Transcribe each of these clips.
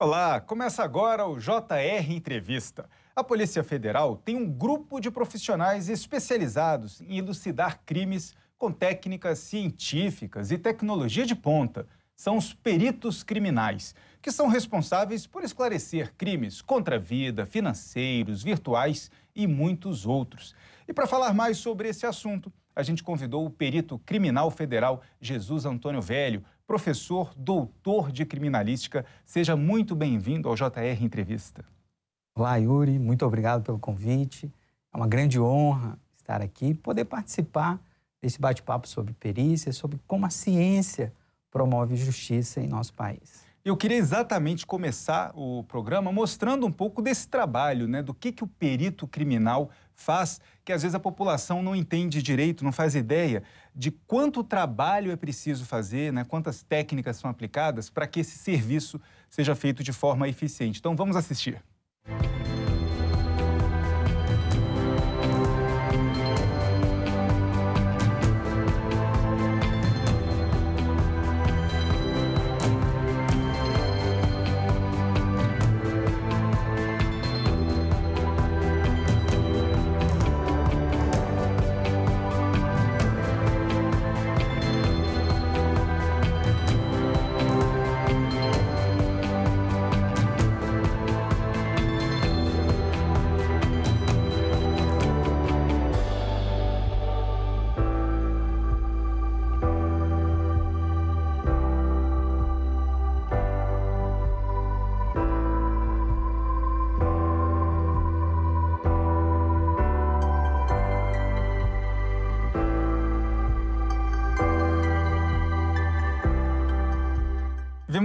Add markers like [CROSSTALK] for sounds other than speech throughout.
Olá, começa agora o JR Entrevista. A Polícia Federal tem um grupo de profissionais especializados em elucidar crimes com técnicas científicas e tecnologia de ponta. São os peritos criminais, que são responsáveis por esclarecer crimes contra a vida, financeiros, virtuais e muitos outros. E para falar mais sobre esse assunto, a gente convidou o perito criminal federal Jesus Antônio Velho, professor doutor de criminalística. Seja muito bem-vindo ao JR Entrevista. Olá, Yuri, muito obrigado pelo convite. É uma grande honra estar aqui e poder participar desse bate-papo sobre perícia, sobre como a ciência promove justiça em nosso país. Eu queria exatamente começar o programa mostrando um pouco desse trabalho, né, do que, que o perito criminal faz, que às vezes a população não entende direito, não faz ideia de quanto trabalho é preciso fazer, né, quantas técnicas são aplicadas para que esse serviço seja feito de forma eficiente. Então vamos assistir.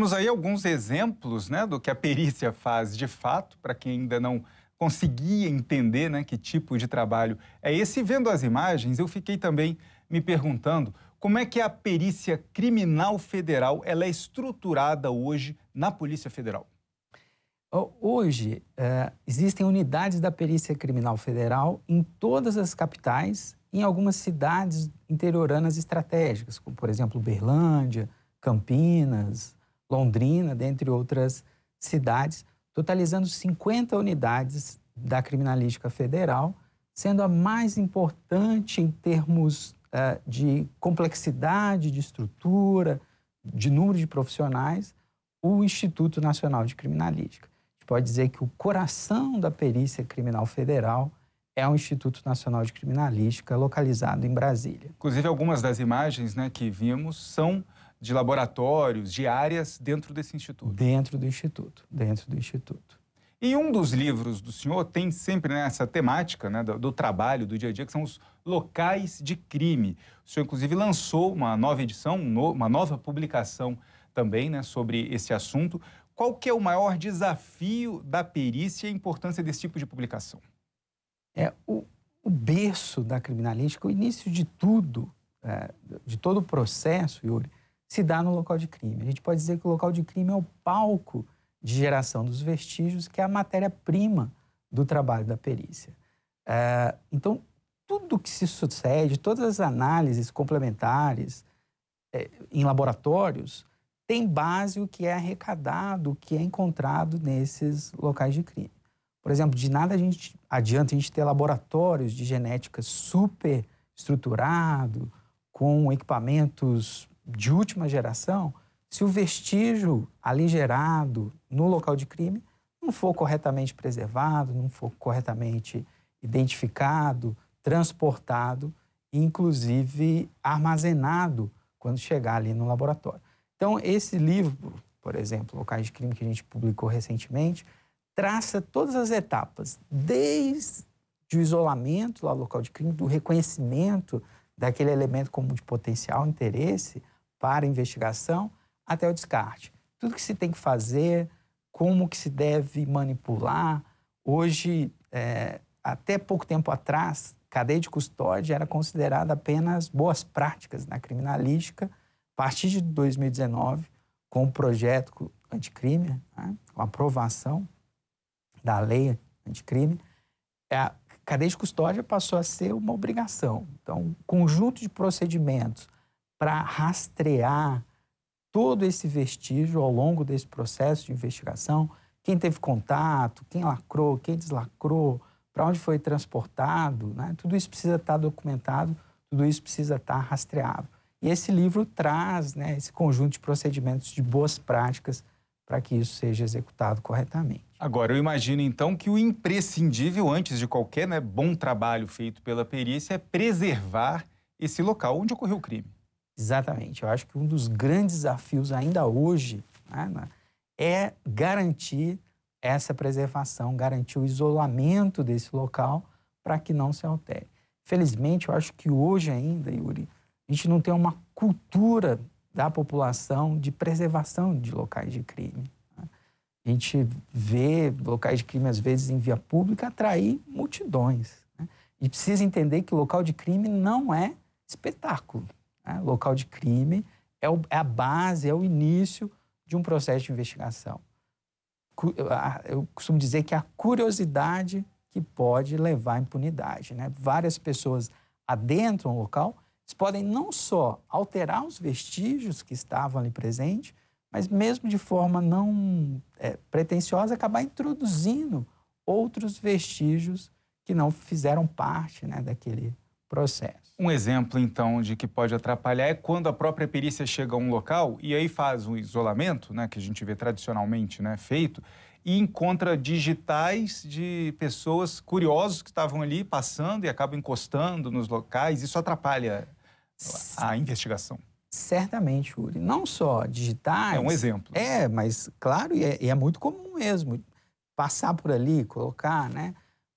Vimos aí alguns exemplos né, do que a perícia faz de fato, para quem ainda não conseguia entender né, que tipo de trabalho é esse. Vendo as imagens, eu fiquei também me perguntando como é que a perícia criminal federal ela é estruturada hoje na Polícia Federal. Hoje, é, existem unidades da Perícia Criminal Federal em todas as capitais, em algumas cidades interioranas estratégicas, como, por exemplo, Berlândia, Campinas, Londrina, dentre outras cidades, totalizando 50 unidades da criminalística federal, sendo a mais importante em termos uh, de complexidade de estrutura, de número de profissionais, o Instituto Nacional de Criminalística. A gente pode dizer que o coração da perícia criminal federal é o Instituto Nacional de Criminalística, localizado em Brasília. Inclusive, algumas das imagens né, que vimos são de laboratórios, de áreas dentro desse instituto. Dentro do instituto, dentro do instituto. E um dos livros do senhor tem sempre né, essa temática né, do, do, trabalho, do dia a dia, que são os locais de crime. O senhor, inclusive, lançou uma nova edição, uma nova publicação também né, sobre esse assunto. Qual que é o maior desafio da perícia e a importância desse tipo de publicação? É o, o berço da criminalística, o início de tudo, é, de todo o processo, Yuri, se dá no local de crime. A gente pode dizer que o local de crime é o palco de geração dos vestígios, que é a matéria-prima do trabalho da perícia. É, então, tudo que se sucede, todas as análises complementares é, em laboratórios, tem base o que é arrecadado, o que é encontrado nesses locais de crime. Por exemplo, de nada a gente adianta a gente ter laboratórios de genética super estruturado, com equipamentos de última geração, se o vestígio ali gerado no local de crime não for corretamente preservado, não for corretamente identificado, transportado inclusive, armazenado quando chegar ali no laboratório. Então, esse livro, por exemplo, Locais de Crime, que a gente publicou recentemente, traça todas as etapas, desde o isolamento lá no local de crime, do reconhecimento daquele elemento como de potencial interesse, para a investigação até o descarte. Tudo que se tem que fazer, como que se deve manipular. Hoje, é, até pouco tempo atrás, cadeia de custódia era considerada apenas boas práticas na criminalística. A partir de 2019, com o projeto anticrime, né, com a aprovação da lei anticrime, a cadeia de custódia passou a ser uma obrigação. Então, um conjunto de procedimentos para rastrear todo esse vestígio ao longo desse processo de investigação, quem teve contato, quem lacrou, quem deslacrou, para onde foi transportado, né? tudo isso precisa estar documentado, tudo isso precisa estar rastreável. E esse livro traz né, esse conjunto de procedimentos de boas práticas para que isso seja executado corretamente. Agora, eu imagino então que o imprescindível, antes de qualquer né, bom trabalho feito pela perícia, é preservar esse local onde ocorreu o crime. Exatamente. Eu acho que um dos grandes desafios ainda hoje né, é garantir essa preservação, garantir o isolamento desse local para que não se altere. Felizmente, eu acho que hoje ainda, Yuri, a gente não tem uma cultura da população de preservação de locais de crime. Né. A gente vê locais de crime, às vezes, em via pública, atrair multidões. Né? E precisa entender que local de crime não é espetáculo. Né? Local de crime é, o, é a base, é o início de um processo de investigação. Eu costumo dizer que é a curiosidade que pode levar à impunidade. Né? Várias pessoas adentram o local, eles podem não só alterar os vestígios que estavam ali presentes, mas mesmo de forma não é, pretensiosa, acabar introduzindo outros vestígios que não fizeram parte né, daquele processo. Um exemplo, então, de que pode atrapalhar é quando a própria perícia chega a um local e aí faz um isolamento, né, que a gente vê tradicionalmente né, feito, e encontra digitais de pessoas curiosos que estavam ali passando e acabam encostando nos locais. Isso atrapalha a investigação. Certamente, Uri. Não só digitais. É um exemplo. É, mas claro, e é, e é muito comum mesmo. Passar por ali, colocar, né?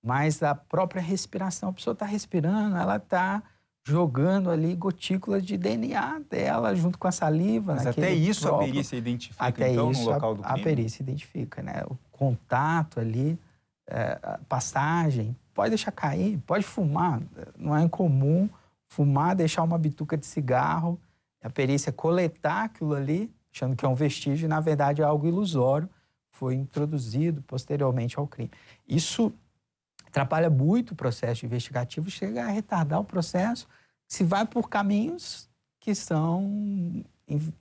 mas a própria respiração. A pessoa está respirando, ela está jogando ali gotículas de DNA dela junto com a saliva. Mas até isso próprio. a perícia identifica, até então, isso, no local do crime? A perícia identifica, né? O contato ali, é, a passagem, pode deixar cair, pode fumar. Não é incomum fumar, deixar uma bituca de cigarro, a perícia coletar aquilo ali, achando que é um vestígio, e na verdade é algo ilusório, foi introduzido posteriormente ao crime. Isso atrapalha muito o processo investigativo, chega a retardar o processo, se vai por caminhos que são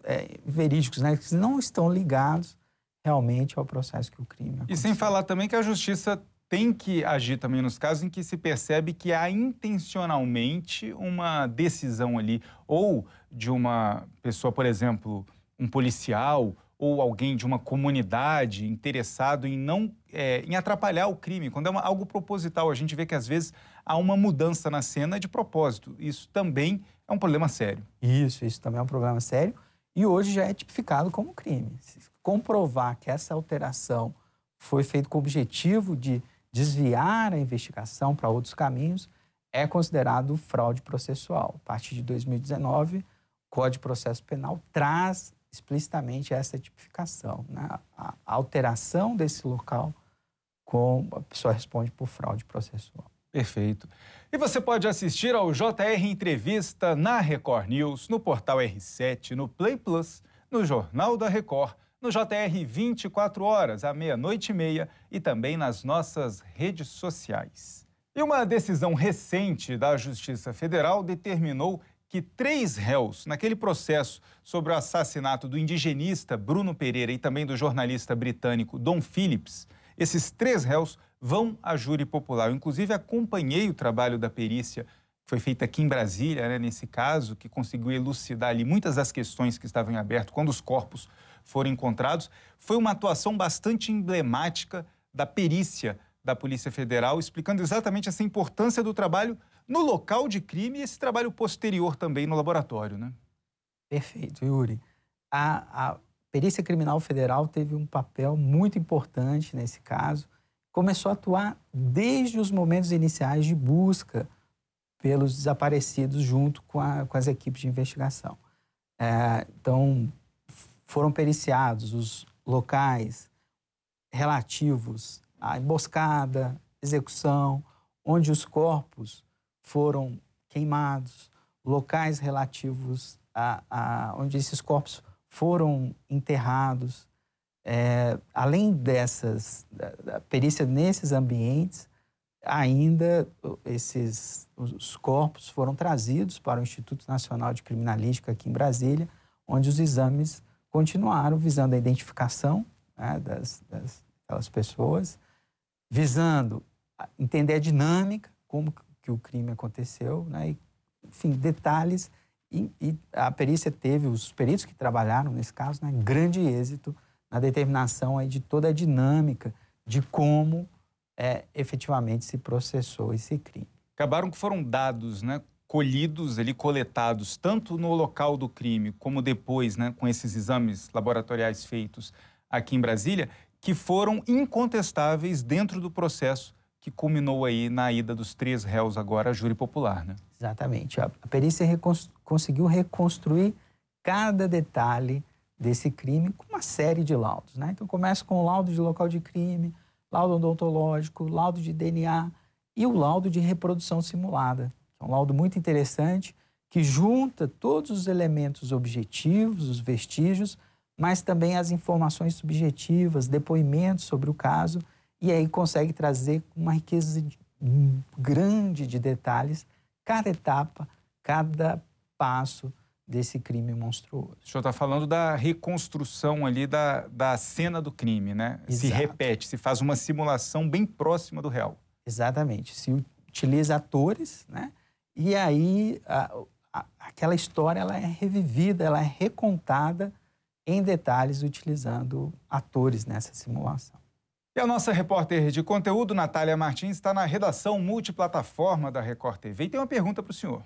é, verídicos, né? que não estão ligados realmente ao processo que o crime aconteceu. E sem falar também que a justiça tem que agir também nos casos em que se percebe que há intencionalmente uma decisão ali, ou de uma pessoa, por exemplo, um policial ou alguém de uma comunidade interessado em não é, em atrapalhar o crime, quando é uma, algo proposital, a gente vê que às vezes há uma mudança na cena de propósito. Isso também é um problema sério. Isso, isso também é um problema sério e hoje já é tipificado como crime. Se comprovar que essa alteração foi feita com o objetivo de desviar a investigação para outros caminhos, é considerado fraude processual. A partir de 2019, o Código de Processo Penal traz explicitamente essa tipificação, né? a alteração desse local com a pessoa responde por fraude processual. Perfeito. E você pode assistir ao JR Entrevista na Record News, no portal R7, no Play Plus, no Jornal da Record, no JR 24 horas, à meia-noite e meia e também nas nossas redes sociais. E uma decisão recente da Justiça Federal determinou que três réus naquele processo sobre o assassinato do indigenista Bruno Pereira e também do jornalista britânico Don Phillips, esses três réus vão à júri popular. Eu, inclusive, acompanhei o trabalho da perícia que foi feita aqui em Brasília, né, nesse caso, que conseguiu elucidar ali muitas das questões que estavam em aberto quando os corpos foram encontrados. Foi uma atuação bastante emblemática da perícia da Polícia Federal, explicando exatamente essa importância do trabalho no local de crime e esse trabalho posterior também no laboratório, né? Perfeito, Yuri. A, a Perícia Criminal Federal teve um papel muito importante nesse caso. Começou a atuar desde os momentos iniciais de busca pelos desaparecidos junto com, a, com as equipes de investigação. É, então, foram periciados os locais relativos à emboscada, execução, onde os corpos foram queimados, locais relativos a, a onde esses corpos foram enterrados. É, além dessas da, perícia nesses ambientes, ainda esses os corpos foram trazidos para o Instituto Nacional de Criminalística aqui em Brasília, onde os exames continuaram visando a identificação né, das, das pessoas, visando entender a dinâmica, como que o crime aconteceu, né, e, enfim, detalhes. E, e, a perícia teve, os peritos que trabalharam nesse caso, né, grande êxito na determinação aí de toda a dinâmica de como é, efetivamente se processou esse crime. Acabaram que foram dados, né, colhidos ali, coletados, tanto no local do crime como depois, né, com esses exames laboratoriais feitos aqui em Brasília, que foram incontestáveis dentro do processo que culminou aí na ida dos três réus agora à júri popular, né? Exatamente. A perícia conseguiu reconstruir cada detalhe desse crime com uma série de laudos, né? Então começa com o laudo de local de crime, laudo odontológico, laudo de DNA e o laudo de reprodução simulada. É um laudo muito interessante que junta todos os elementos objetivos, os vestígios, mas também as informações subjetivas, depoimentos sobre o caso, e aí consegue trazer uma riqueza grande de detalhes cada etapa, cada passo desse crime monstruoso. O senhor está falando da reconstrução ali da, da cena do crime, né? Exato. Se repete, se faz uma simulação bem próxima do real. Exatamente. Se utiliza atores, né? E aí a, a, aquela história ela é revivida, ela é recontada em detalhes utilizando atores nessa simulação. E a nossa repórter de conteúdo, Natália Martins, está na redação multiplataforma da Record TV e tem uma pergunta para o senhor.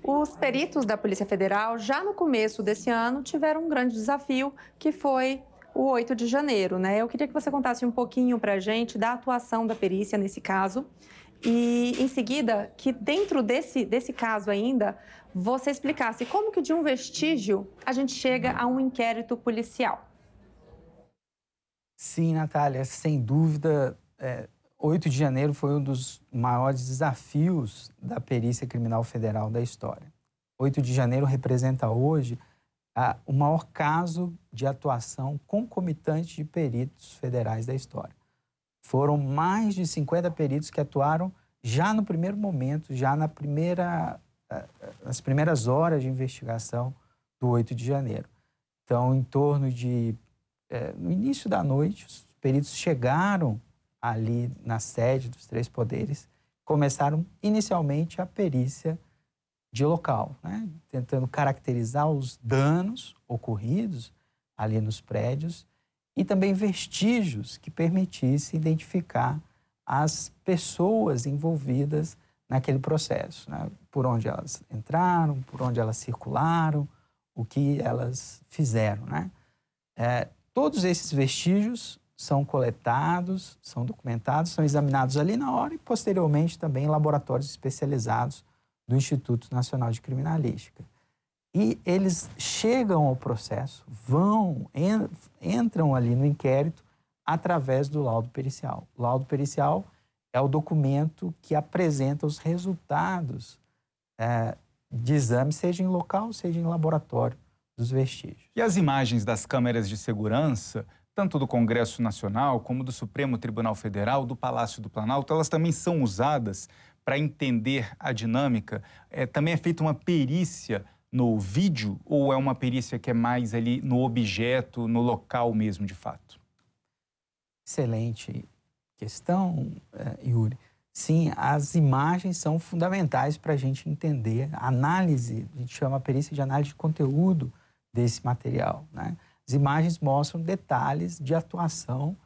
Os peritos da Polícia Federal, já no começo desse ano, tiveram um grande desafio, que foi o 8 de janeiro. Né? Eu queria que você contasse um pouquinho para a gente da atuação da perícia nesse caso e, em seguida, que dentro desse, desse caso ainda, você explicasse como que de um vestígio a gente chega a um inquérito policial. Sim, Natália, sem dúvida, é, 8 de janeiro foi um dos maiores desafios da perícia criminal federal da história. 8 de janeiro representa hoje o maior caso de atuação concomitante de peritos federais da história. Foram mais de 50 peritos que atuaram já no primeiro momento, já na primeira, eh, nas primeiras horas de investigação do 8 de janeiro. Então, em torno de. É, no início da noite, os peritos chegaram ali na sede dos três poderes, começaram inicialmente a perícia de local, né? tentando caracterizar os danos ocorridos ali nos prédios e também vestígios que permitissem identificar as pessoas envolvidas naquele processo, né? por onde elas entraram, por onde elas circularam, o que elas fizeram. Né? É, todos esses vestígios são coletados, são documentados, são examinados ali na hora e posteriormente também em laboratórios especializados do Instituto Nacional de Criminalística. E eles chegam ao processo, vão, entram ali no inquérito através do laudo pericial. O laudo pericial é o documento que apresenta os resultados é, de exame, seja em local, seja em laboratório, dos vestígios. E as imagens das câmeras de segurança, tanto do Congresso Nacional como do Supremo Tribunal Federal, do Palácio do Planalto, elas também são usadas para entender a dinâmica? É, também é feita uma perícia no vídeo ou é uma perícia que é mais ali no objeto, no local mesmo, de fato? Excelente questão, uh, Yuri. Sim, as imagens são fundamentais para a gente entender a análise, a gente chama a perícia de análise de conteúdo desse material. Né? As imagens mostram detalhes de atuação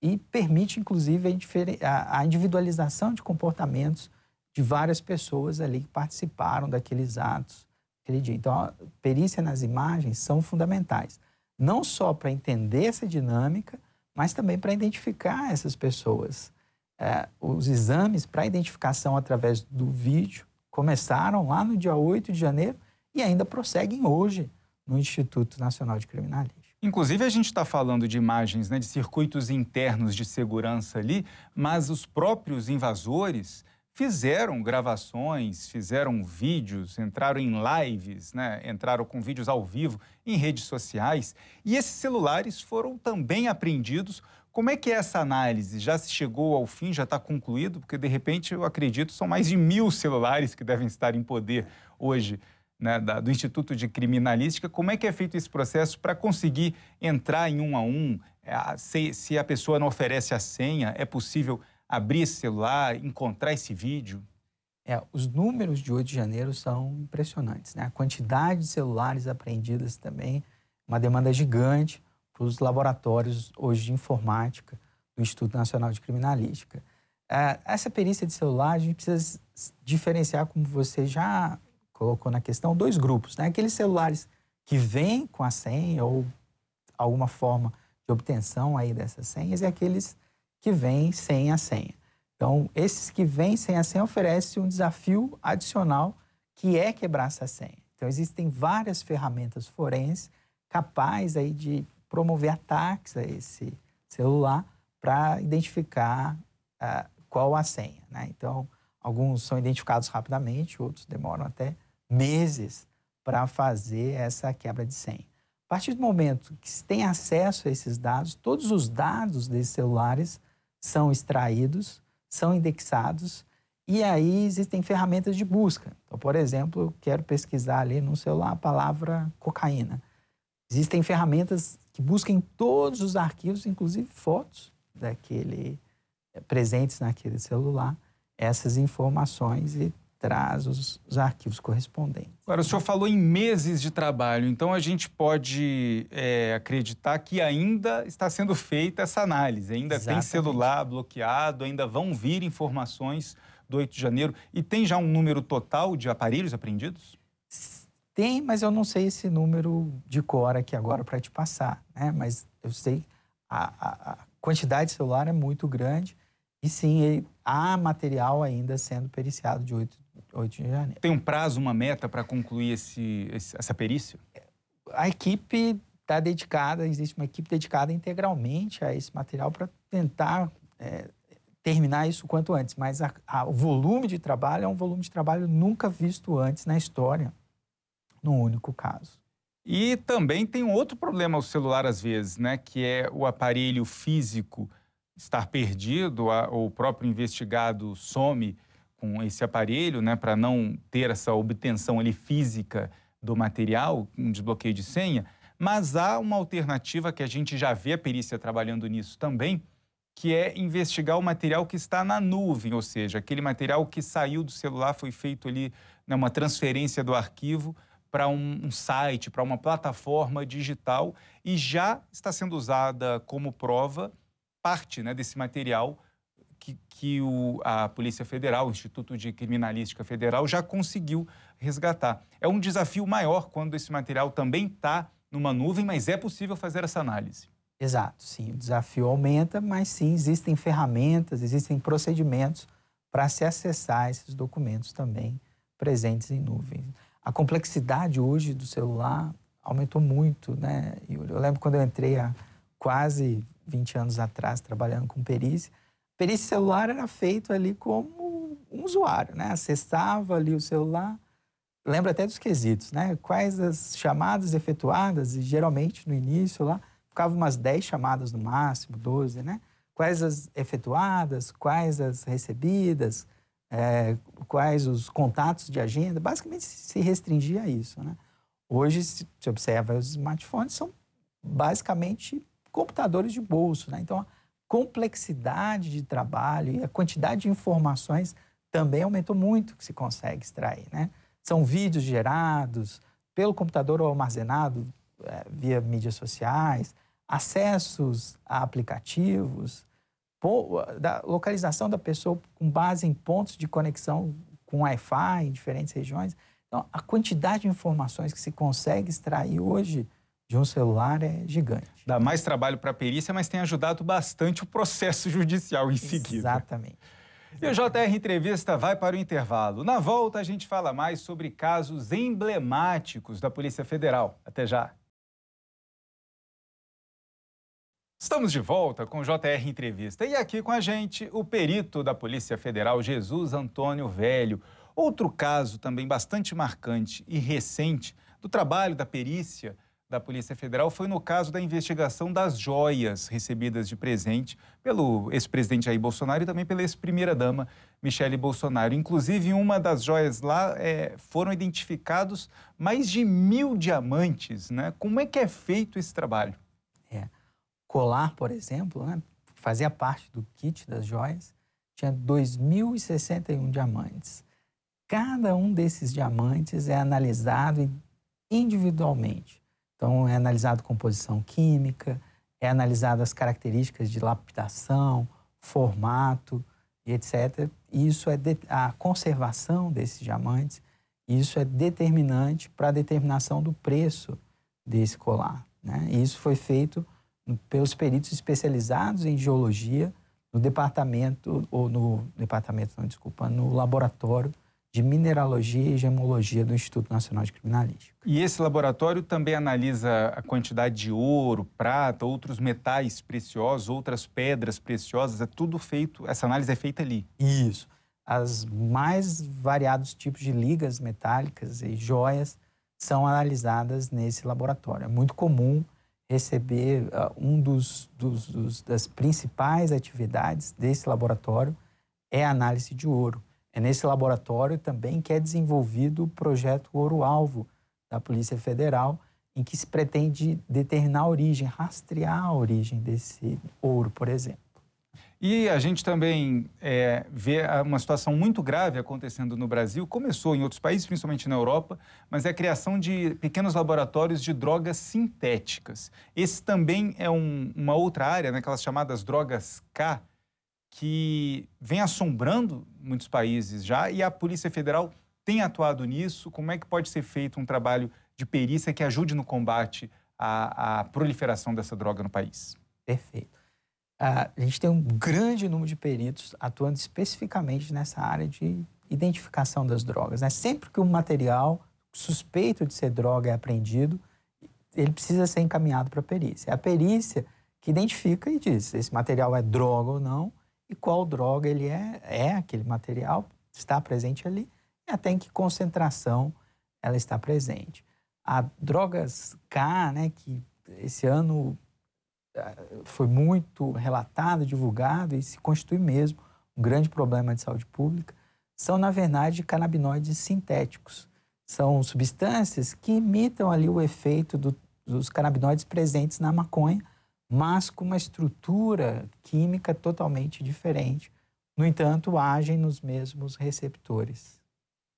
e permite, inclusive, a individualização de comportamentos de várias pessoas ali que participaram daqueles atos aquele dia. Então, perícia nas imagens são fundamentais, não só para entender essa dinâmica, mas também para identificar essas pessoas. É, os exames para identificação através do vídeo começaram lá no dia 8 de janeiro e ainda prosseguem hoje no Instituto Nacional de Criminalística. Inclusive, a gente está falando de imagens né, de circuitos internos de segurança ali, mas os próprios invasores fizeram gravações, fizeram vídeos, entraram em lives, né? entraram com vídeos ao vivo em redes sociais. E esses celulares foram também apreendidos. Como é que é essa análise? Já se chegou ao fim, já está concluído? Porque, de repente, eu acredito, são mais de mil celulares que devem estar em poder hoje né, da, do Instituto de Criminalística. Como é que é feito esse processo para conseguir entrar em um a um? É, se, se a pessoa não oferece a senha, é possível abrir esse celular, encontrar esse vídeo? É, os números de 8 de janeiro são impressionantes. Né? A quantidade de celulares apreendidas também, uma demanda gigante para os laboratórios hoje de informática do Instituto Nacional de Criminalística. É, essa perícia de celular, a gente precisa diferenciar, como você já colocou na questão, dois grupos. Né? Aqueles celulares que vêm com a senha ou alguma forma de obtenção aí dessas senhas e aqueles que vêm sem a senha. Então, esses que vêm sem a senha oferecem um desafio adicional que é quebrar essa senha. Então, existem várias ferramentas forenses capazes aí de promover ataques a esse celular para identificar uh, qual a senha. Né? Então, alguns são identificados rapidamente, outros demoram até meses para fazer essa quebra de senha. A partir do momento que se tem acesso a esses dados, todos os dados desses celulares são extraídos, são indexados e aí existem ferramentas de busca. Então, por exemplo, eu quero pesquisar ali no celular a palavra cocaína. Existem ferramentas que buscam todos os arquivos, inclusive fotos daquele eh, presentes naquele celular, essas informações e traz os, os, arquivos correspondentes. Agora, o senhor falou em meses de trabalho, então a gente pode é, acreditar que ainda está sendo feita essa análise, ainda Exatamente. tem celular bloqueado, ainda vão vir informações do 8 de janeiro. E tem já um número total de aparelhos apreendidos? Tem, mas eu não sei esse número de cor aqui agora para te passar, né? Mas eu sei a, a, quantidade de celular é muito grande e sim, há material ainda sendo periciado de 8 8 de janeiro. Tem um prazo, uma meta para concluir esse, essa perícia? A equipe está dedicada, existe uma equipe dedicada integralmente a esse material para tentar é, terminar isso quanto antes. Mas a, a, o volume de trabalho é um volume de trabalho nunca visto antes na história, num único caso. E também tem um outro problema ao celular, às vezes, né? Que é o aparelho físico estar perdido, ou o próprio investigado some com esse aparelho, né, para não ter essa obtenção ali física do material, um desbloqueio de senha, mas há uma alternativa que a gente já vê a perícia trabalhando nisso também, que é investigar o material que está na nuvem, ou seja, aquele material que saiu do celular, foi feito ali né, uma transferência do arquivo para um, um, site, para uma plataforma digital e já está sendo usada como prova parte né, desse material que, que o, a Polícia Federal, o Instituto de Criminalística Federal, já conseguiu resgatar. É um desafio maior quando esse material também está numa nuvem, mas é possível fazer essa análise. Exato, sim. O desafio aumenta, mas sim, existem ferramentas, existem procedimentos para se acessar esses documentos também presentes em nuvem. A complexidade hoje do celular aumentou muito, né, Yuri? Eu lembro quando eu entrei há quase 20 anos atrás trabalhando com perícia, perícia celular era feito ali como um usuário, né? Acessava ali o celular, lembra até dos quesitos, né? Quais as chamadas efetuadas, e geralmente no início lá, ficavam umas 10 chamadas no máximo, 12, né? Quais as efetuadas, quais as recebidas, é, quais os contatos de agenda, basicamente se restringia a isso, né? Hoje, se observa, os smartphones são basicamente computadores de bolso, né? Então, complexidade de trabalho e a quantidade de informações também aumentou muito que se consegue extrair. Né? São vídeos gerados pelo computador ou armazenado é, via mídias sociais, acessos a aplicativos, da localização da pessoa com base em pontos de conexão com Wi-Fi em diferentes regiões. Então, a quantidade de informações que se consegue extrair hoje de um celular é gigante. Dá mais trabalho para a perícia, mas tem ajudado bastante o processo [LAUGHS] judicial em seguida. Exatamente. E o JR Entrevista vai para o intervalo. Na volta, a gente fala mais sobre casos emblemáticos da Polícia Federal. Até já. Estamos de volta com o JR Entrevista. E aqui com a gente, o perito da Polícia Federal, Jesus Antônio Velho. Outro caso também bastante marcante e recente do trabalho da perícia da Polícia Federal foi no caso da investigação das joias recebidas de presente pelo ex-presidente Jair Bolsonaro e também pela ex-primeira-dama Michele Bolsonaro. Inclusive, uma das joias lá é, foram identificados mais de mil diamantes. Né? Como é que é feito esse trabalho? É. Colar, por exemplo, né, fazia parte do kit das joias, tinha 2.061 diamantes. Cada um desses diamantes é analisado individualmente então, é analisado composição química, é analisado as características de lapidação, formato e etc. Isso é a conservação desses diamantes, isso é determinante para a determinação do preço desse colar. Né? Isso foi feito pelos peritos especializados em geologia no departamento, ou no departamento, não, desculpa, no laboratório de Mineralogia e Gemologia do Instituto Nacional de Criminalística. E esse laboratório também analisa a quantidade de ouro, prata, outros metais preciosos, outras pedras preciosas, é tudo feito, essa análise é feita ali. Isso. As mais variados tipos de ligas metálicas e joias são analisadas nesse laboratório. É muito comum receber uh, um dos, dos, dos, das principais atividades desse laboratório é a análise de ouro. É nesse laboratório também que é desenvolvido o projeto Ouro Alvo da Polícia Federal, em que se pretende determinar a origem, rastrear a origem desse ouro, por exemplo. E a gente também é, vê uma situação muito grave acontecendo no Brasil. Começou em outros países, principalmente na Europa, mas é a criação de pequenos laboratórios de drogas sintéticas. Esse também é um, uma outra área, né, aquelas chamadas drogas K, que vem assombrando muitos países já e a Polícia Federal tem atuado nisso. Como é que pode ser feito um trabalho de perícia que ajude no combate à, à proliferação dessa droga no país? Perfeito. Uh, a gente tem um grande número de peritos atuando especificamente nessa área de identificação das drogas. Né? Sempre que um material suspeito de ser droga é apreendido, ele precisa ser encaminhado para a perícia. É a perícia que identifica e diz se esse material é droga ou não e qual droga ele é, é aquele material, está presente ali, e até em que concentração ela está presente. A drogas K, né, que esse ano eh, foi muito relatado, divulgado e se constitui mesmo um grande problema de saúde pública, são, na verdade, canabinoides sintéticos. São substâncias que imitam ali o efeito do, dos canabinoides presentes na maconha, mas com uma estrutura química totalmente diferente. No entanto, agem nos mesmos receptores.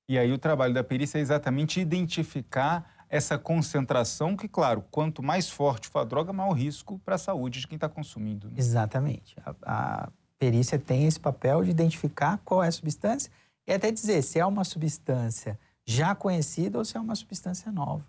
E aí o trabalho da perícia é exatamente identificar essa concentração, que, claro, quanto mais forte for a droga, maior risco para a saúde de quem está consumindo. Né? Exatamente. A, a perícia tem esse papel de identificar qual é a substância e até dizer se é uma substância já conhecida ou se é uma substância nova.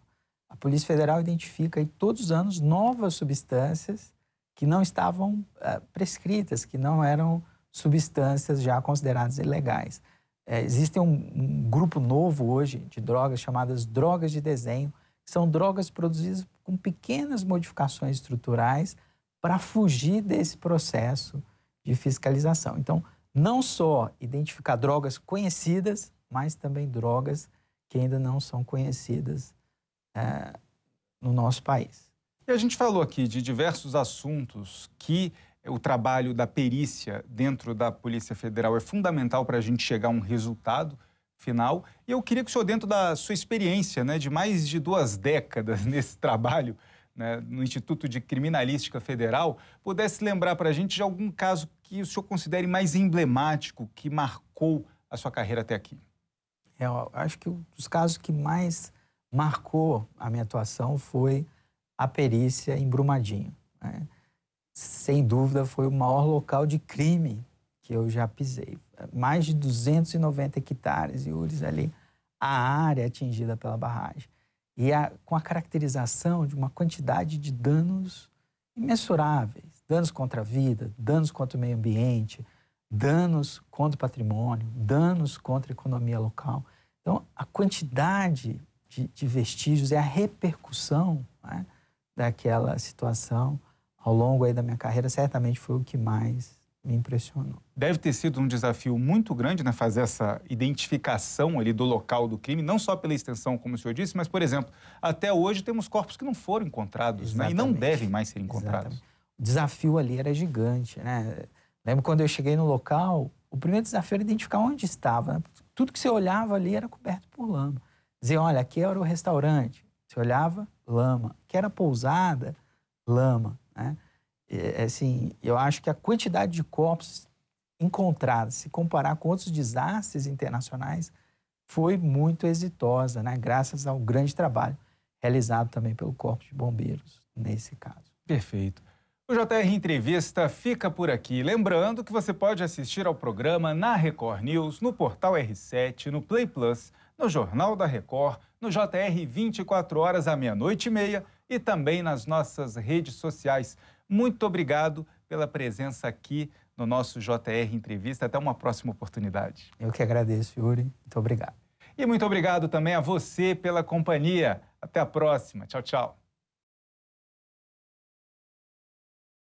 A Polícia Federal identifica aí, todos os anos novas substâncias que não estavam uh, prescritas, que não eram substâncias já consideradas ilegais. É, existe um, um, grupo novo hoje de drogas chamadas drogas de desenho, que são drogas produzidas com pequenas modificações estruturais para fugir desse processo de fiscalização. Então, não só identificar drogas conhecidas, mas também drogas que ainda não são conhecidas é, no nosso país. E a gente falou aqui de diversos assuntos que o trabalho da perícia dentro da Polícia Federal é fundamental para a gente chegar a um resultado final. E eu queria que o senhor, dentro da sua experiência né, de mais de duas décadas [LAUGHS] nesse trabalho, né, no Instituto de Criminalística Federal, pudesse lembrar para a gente de algum caso que o senhor considere mais emblemático, que marcou a sua carreira até aqui. É, eu acho que um dos casos que mais marcou a minha atuação foi a perícia em Brumadinho. Né? Sem dúvida, foi o maior local de crime que eu já pisei. Mais de 290 hectares, Yuris, ali, a área atingida pela barragem. E a, com a caracterização de uma quantidade de danos imensuráveis. Danos contra a vida, danos contra o meio ambiente, danos contra o patrimônio, danos contra a economia local. Então, a quantidade de, de vestígios, é a repercussão né, daquela situação ao longo aí da minha carreira, certamente foi o que mais me impressionou. Deve ter sido um desafio muito grande, né, fazer essa identificação ali do local do crime, não só pela extensão, como o senhor disse, mas, por exemplo, até hoje temos corpos que não foram encontrados né, e não devem mais ser encontrados. Exatamente. O desafio ali era gigante, né? Lembro quando eu cheguei no local, o primeiro desafio era identificar onde estava. Né? Tudo que você olhava ali era coberto por lama. Dizer, olha, aqui era o restaurante. Você olhava, lama. Aqui era pousada, lama, né? É, assim, eu acho que a quantidade de corpos encontrados, se comparar com outros desastres internacionais, foi muito exitosa, né? graças ao grande trabalho realizado também pelo Corpo de Bombeiros nesse caso. Perfeito. O JR Entrevista fica por aqui. Lembrando que você pode assistir ao programa na Record News, no portal R7, no Play Plus, no Jornal da Record, no JR 24 horas à meia-noite e meia e também nas nossas redes sociais. Muito obrigado pela presença aqui no nosso JR Entrevista. Até uma próxima oportunidade. Eu que agradeço, Yuri. Muito obrigado. E muito obrigado também a você pela companhia. Até a próxima. Tchau, tchau.